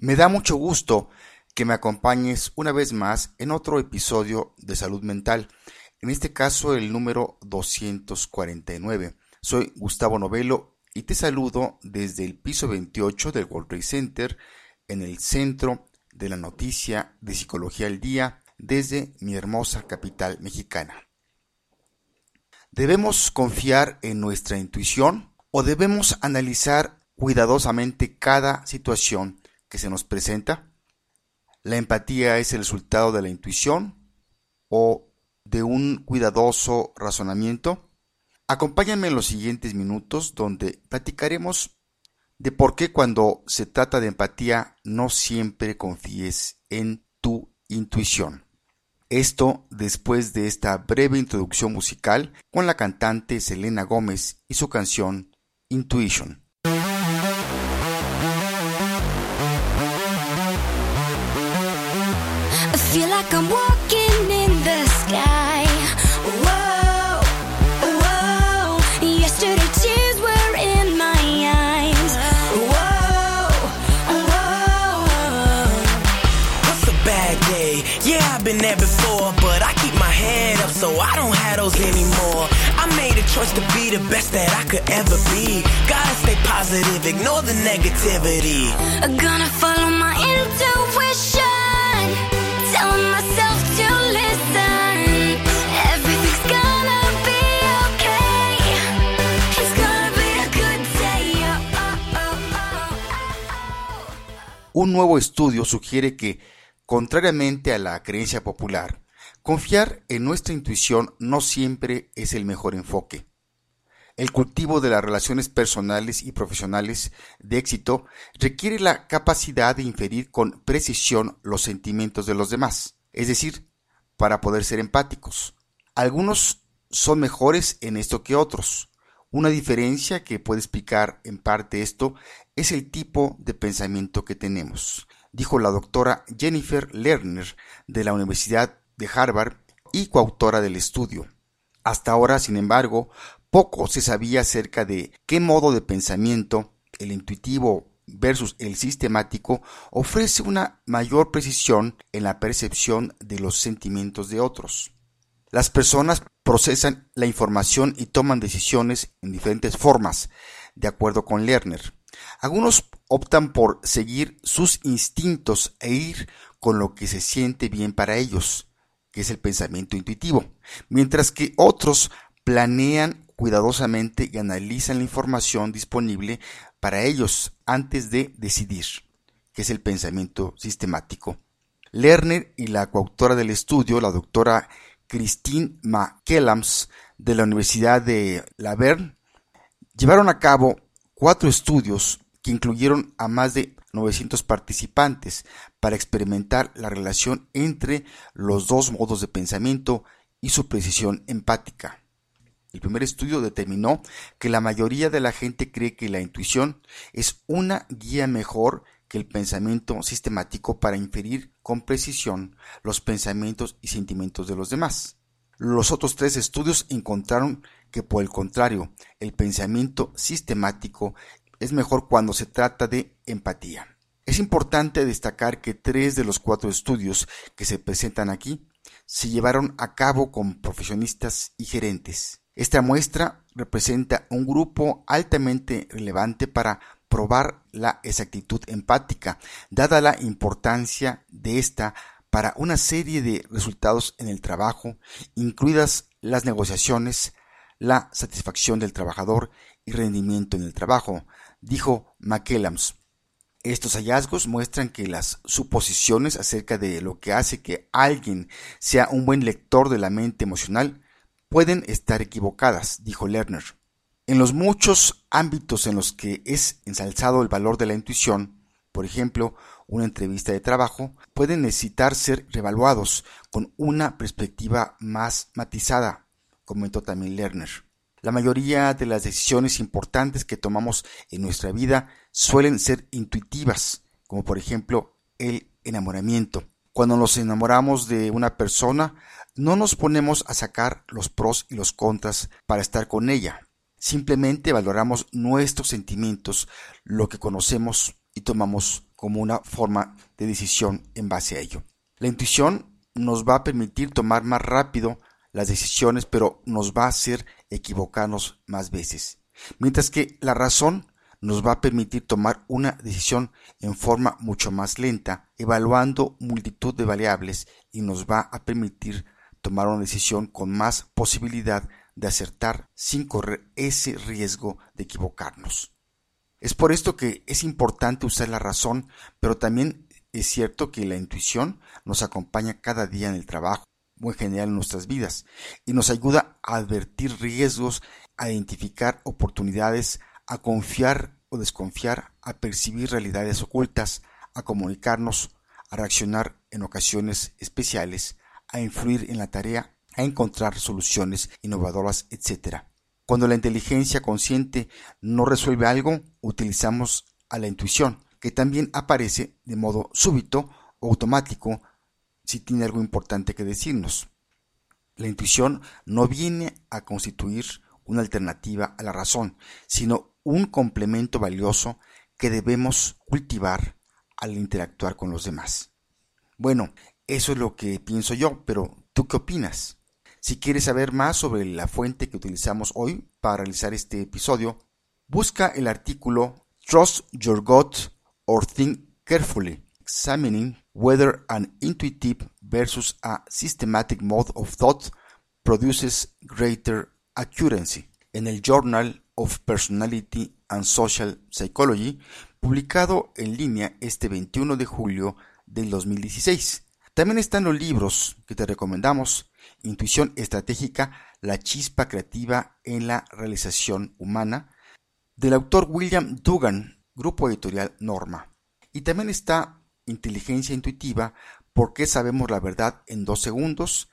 Me da mucho gusto que me acompañes una vez más en otro episodio de Salud Mental, en este caso el número 249. Soy Gustavo Novelo y te saludo desde el piso 28 del World Trade Center en el centro de la noticia de Psicología al Día desde mi hermosa capital mexicana. ¿Debemos confiar en nuestra intuición o debemos analizar cuidadosamente cada situación que se nos presenta? ¿La empatía es el resultado de la intuición o de un cuidadoso razonamiento? Acompáñame en los siguientes minutos donde platicaremos de por qué cuando se trata de empatía no siempre confíes en tu intuición. Esto después de esta breve introducción musical con la cantante Selena Gómez y su canción Intuition. Feel like I'm walking in the sky. Whoa, whoa. Yesterday tears were in my eyes. Whoa, whoa. What's a bad day? Yeah, I've been there before, but I keep my head up so I don't have those anymore. I made a choice to be the best that I could ever be. Gotta stay positive, ignore the negativity. Gonna follow my intuition. Un nuevo estudio sugiere que, contrariamente a la creencia popular, confiar en nuestra intuición no siempre es el mejor enfoque. El cultivo de las relaciones personales y profesionales de éxito requiere la capacidad de inferir con precisión los sentimientos de los demás, es decir, para poder ser empáticos. Algunos son mejores en esto que otros. Una diferencia que puede explicar en parte esto es el tipo de pensamiento que tenemos, dijo la doctora Jennifer Lerner de la Universidad de Harvard y coautora del estudio. Hasta ahora, sin embargo, poco se sabía acerca de qué modo de pensamiento, el intuitivo versus el sistemático, ofrece una mayor precisión en la percepción de los sentimientos de otros. Las personas procesan la información y toman decisiones en diferentes formas, de acuerdo con Lerner. Algunos optan por seguir sus instintos e ir con lo que se siente bien para ellos, que es el pensamiento intuitivo, mientras que otros planean cuidadosamente y analizan la información disponible para ellos antes de decidir, que es el pensamiento sistemático. Lerner y la coautora del estudio, la doctora Christine McKellams de la Universidad de Laverne, llevaron a cabo cuatro estudios que incluyeron a más de 900 participantes para experimentar la relación entre los dos modos de pensamiento y su precisión empática. El primer estudio determinó que la mayoría de la gente cree que la intuición es una guía mejor que el pensamiento sistemático para inferir con precisión los pensamientos y sentimientos de los demás. Los otros tres estudios encontraron que por el contrario, el pensamiento sistemático es mejor cuando se trata de empatía. Es importante destacar que tres de los cuatro estudios que se presentan aquí se llevaron a cabo con profesionistas y gerentes. Esta muestra representa un grupo altamente relevante para probar la exactitud empática, dada la importancia de esta para una serie de resultados en el trabajo, incluidas las negociaciones, la satisfacción del trabajador y rendimiento en el trabajo, dijo McKellams. Estos hallazgos muestran que las suposiciones acerca de lo que hace que alguien sea un buen lector de la mente emocional pueden estar equivocadas, dijo Lerner. En los muchos ámbitos en los que es ensalzado el valor de la intuición, por ejemplo, una entrevista de trabajo, pueden necesitar ser revaluados con una perspectiva más matizada, comentó también Lerner. La mayoría de las decisiones importantes que tomamos en nuestra vida suelen ser intuitivas, como por ejemplo el enamoramiento. Cuando nos enamoramos de una persona, no nos ponemos a sacar los pros y los contras para estar con ella. Simplemente valoramos nuestros sentimientos, lo que conocemos y tomamos como una forma de decisión en base a ello. La intuición nos va a permitir tomar más rápido las decisiones, pero nos va a hacer equivocarnos más veces. Mientras que la razón nos va a permitir tomar una decisión en forma mucho más lenta, evaluando multitud de variables y nos va a permitir tomar una decisión con más posibilidad de acertar sin correr ese riesgo de equivocarnos. Es por esto que es importante usar la razón, pero también es cierto que la intuición nos acompaña cada día en el trabajo o en general en nuestras vidas y nos ayuda a advertir riesgos, a identificar oportunidades, a confiar o desconfiar, a percibir realidades ocultas, a comunicarnos, a reaccionar en ocasiones especiales, a influir en la tarea, a encontrar soluciones innovadoras, etc. Cuando la inteligencia consciente no resuelve algo, utilizamos a la intuición, que también aparece de modo súbito o automático si tiene algo importante que decirnos. La intuición no viene a constituir una alternativa a la razón, sino un complemento valioso que debemos cultivar al interactuar con los demás. Bueno, eso es lo que pienso yo, pero ¿tú qué opinas? Si quieres saber más sobre la fuente que utilizamos hoy para realizar este episodio, busca el artículo Trust Your Gut or Think Carefully, examining whether an intuitive versus a systematic mode of thought produces greater accuracy en el Journal of Personality and Social Psychology, publicado en línea este 21 de julio del 2016. También están los libros que te recomendamos, Intuición Estratégica, la chispa creativa en la realización humana, del autor William Dugan, grupo editorial Norma. Y también está Inteligencia Intuitiva, ¿Por qué sabemos la verdad en dos segundos?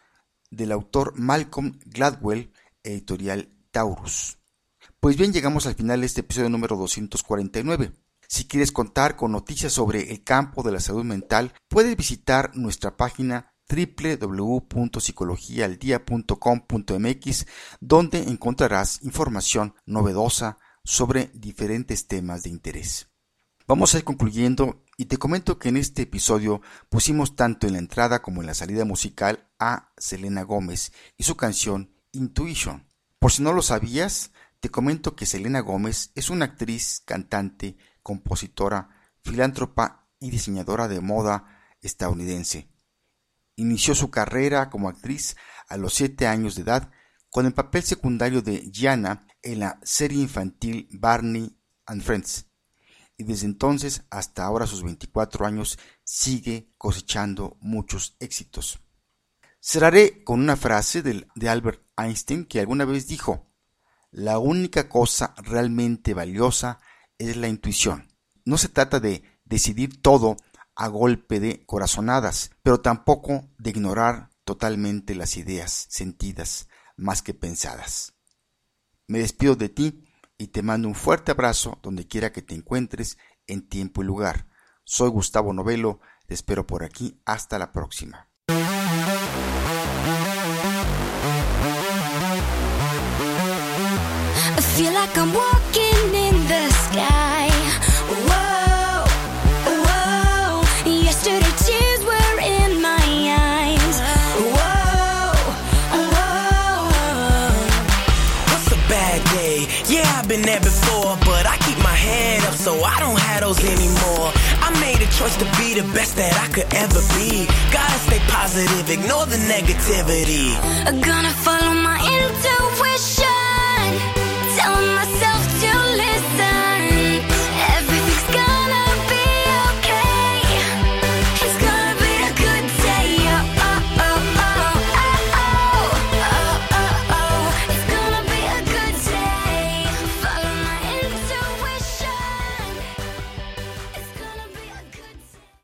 del autor Malcolm Gladwell, editorial Taurus. Pues bien, llegamos al final de este episodio número 249. Si quieres contar con noticias sobre el campo de la salud mental, puedes visitar nuestra página www.psicologialdia.com.mx donde encontrarás información novedosa sobre diferentes temas de interés. Vamos a ir concluyendo y te comento que en este episodio pusimos tanto en la entrada como en la salida musical a Selena Gómez y su canción Intuition. Por si no lo sabías, te comento que Selena Gómez es una actriz, cantante, compositora, filántropa y diseñadora de moda estadounidense. Inició su carrera como actriz a los 7 años de edad con el papel secundario de Gianna en la serie infantil Barney and Friends y desde entonces hasta ahora sus 24 años sigue cosechando muchos éxitos. Cerraré con una frase de Albert Einstein que alguna vez dijo, la única cosa realmente valiosa es la intuición. No se trata de decidir todo a golpe de corazonadas, pero tampoco de ignorar totalmente las ideas sentidas más que pensadas. Me despido de ti y te mando un fuerte abrazo donde quiera que te encuentres en tiempo y lugar. Soy Gustavo Novelo, te espero por aquí, hasta la próxima. been there before, but I keep my head up so I don't have those anymore. I made a choice to be the best that I could ever be. Gotta stay positive, ignore the negativity. I'm gonna follow my intuition.